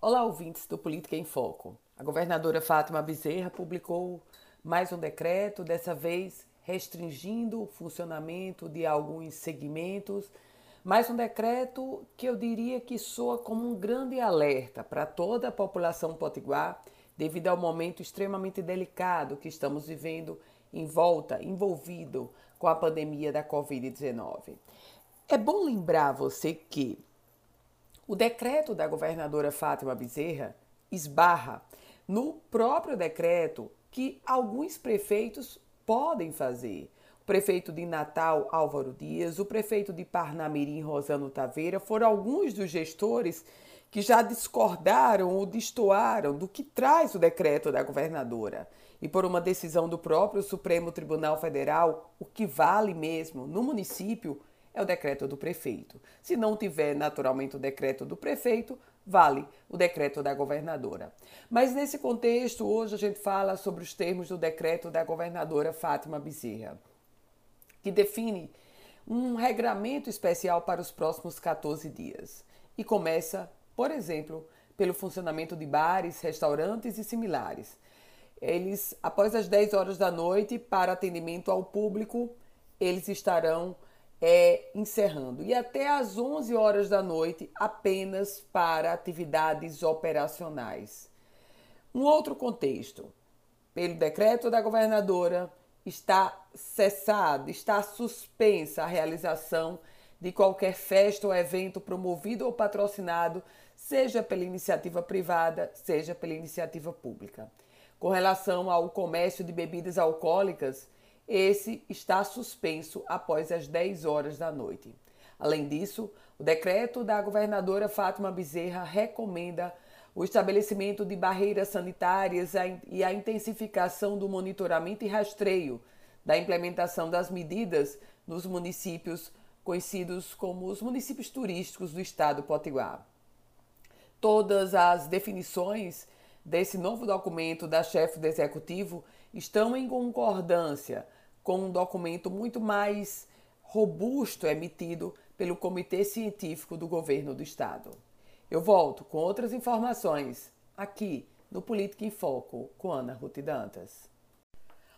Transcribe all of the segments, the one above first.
Olá, ouvintes do Política em Foco. A governadora Fátima Bezerra publicou mais um decreto, dessa vez restringindo o funcionamento de alguns segmentos. Mais um decreto que eu diria que soa como um grande alerta para toda a população potiguar, devido ao momento extremamente delicado que estamos vivendo em volta, envolvido com a pandemia da Covid-19. É bom lembrar você que o decreto da governadora Fátima Bezerra esbarra no próprio decreto que alguns prefeitos podem fazer. O prefeito de Natal, Álvaro Dias, o prefeito de Parnamirim, Rosano Taveira, foram alguns dos gestores que já discordaram ou destoaram do que traz o decreto da governadora. E por uma decisão do próprio Supremo Tribunal Federal, o que vale mesmo no município é o decreto do prefeito. Se não tiver naturalmente o decreto do prefeito, vale o decreto da governadora. Mas nesse contexto, hoje a gente fala sobre os termos do decreto da governadora Fátima Bezerra, que define um regramento especial para os próximos 14 dias. E começa, por exemplo, pelo funcionamento de bares, restaurantes e similares. Eles, após as 10 horas da noite, para atendimento ao público, eles estarão é, encerrando. E até às 11 horas da noite, apenas para atividades operacionais. Um outro contexto. Pelo decreto da governadora, está cessada, está suspensa a realização de qualquer festa ou evento promovido ou patrocinado, seja pela iniciativa privada, seja pela iniciativa pública. Com relação ao comércio de bebidas alcoólicas, esse está suspenso após as 10 horas da noite. Além disso, o decreto da governadora Fátima Bezerra recomenda o estabelecimento de barreiras sanitárias e a intensificação do monitoramento e rastreio da implementação das medidas nos municípios conhecidos como os municípios turísticos do estado potiguar. Todas as definições desse novo documento da chefe do executivo estão em concordância com um documento muito mais robusto emitido pelo Comitê Científico do Governo do Estado. Eu volto com outras informações aqui no Política em Foco com Ana Ruth Dantas.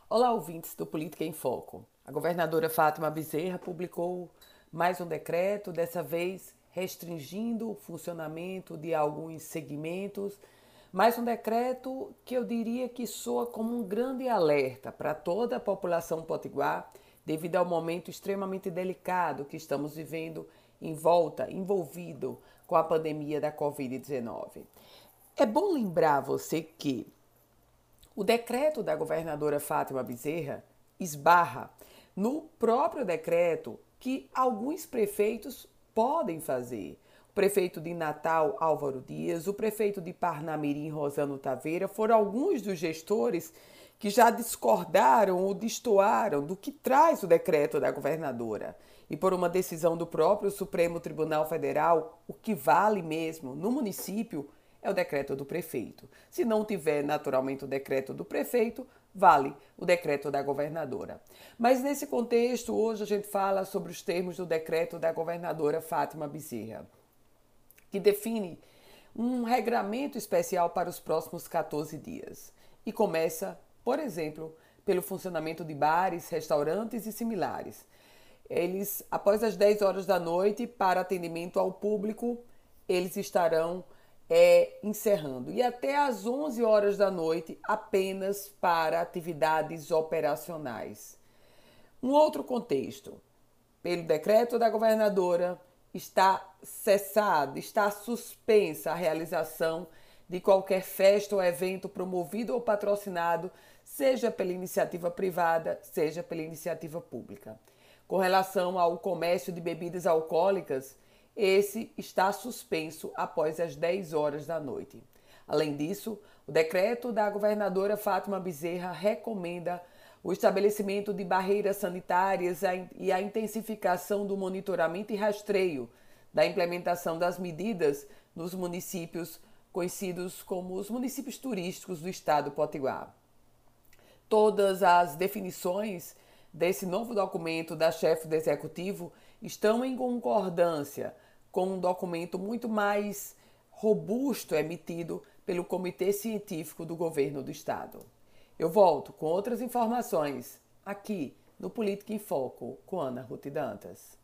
Olá, ouvintes do Política em Foco. A governadora Fátima Bezerra publicou mais um decreto, dessa vez restringindo o funcionamento de alguns segmentos mais um decreto que eu diria que soa como um grande alerta para toda a população potiguar, devido ao momento extremamente delicado que estamos vivendo em volta, envolvido com a pandemia da Covid-19. É bom lembrar você que o decreto da governadora Fátima Bezerra esbarra no próprio decreto que alguns prefeitos podem fazer prefeito de Natal, Álvaro Dias, o prefeito de Parnamirim, Rosano Taveira, foram alguns dos gestores que já discordaram ou destoaram do que traz o decreto da governadora. E por uma decisão do próprio Supremo Tribunal Federal, o que vale mesmo no município é o decreto do prefeito. Se não tiver naturalmente o decreto do prefeito, vale o decreto da governadora. Mas nesse contexto, hoje a gente fala sobre os termos do decreto da governadora Fátima Bezerra que define um regramento especial para os próximos 14 dias. E começa, por exemplo, pelo funcionamento de bares, restaurantes e similares. Eles, após as 10 horas da noite, para atendimento ao público, eles estarão é, encerrando. E até às 11 horas da noite, apenas para atividades operacionais. Um outro contexto. Pelo decreto da governadora, está cessada, está suspensa a realização de qualquer festa ou evento promovido ou patrocinado, seja pela iniciativa privada, seja pela iniciativa pública. Com relação ao comércio de bebidas alcoólicas, esse está suspenso após as 10 horas da noite. Além disso, o decreto da governadora Fátima Bezerra recomenda o estabelecimento de barreiras sanitárias e a intensificação do monitoramento e rastreio da implementação das medidas nos municípios conhecidos como os municípios turísticos do estado potiguar. Todas as definições desse novo documento da chefe do executivo estão em concordância com um documento muito mais robusto emitido pelo Comitê Científico do Governo do Estado. Eu volto com outras informações aqui no Política em Foco com Ana Ruth Dantas.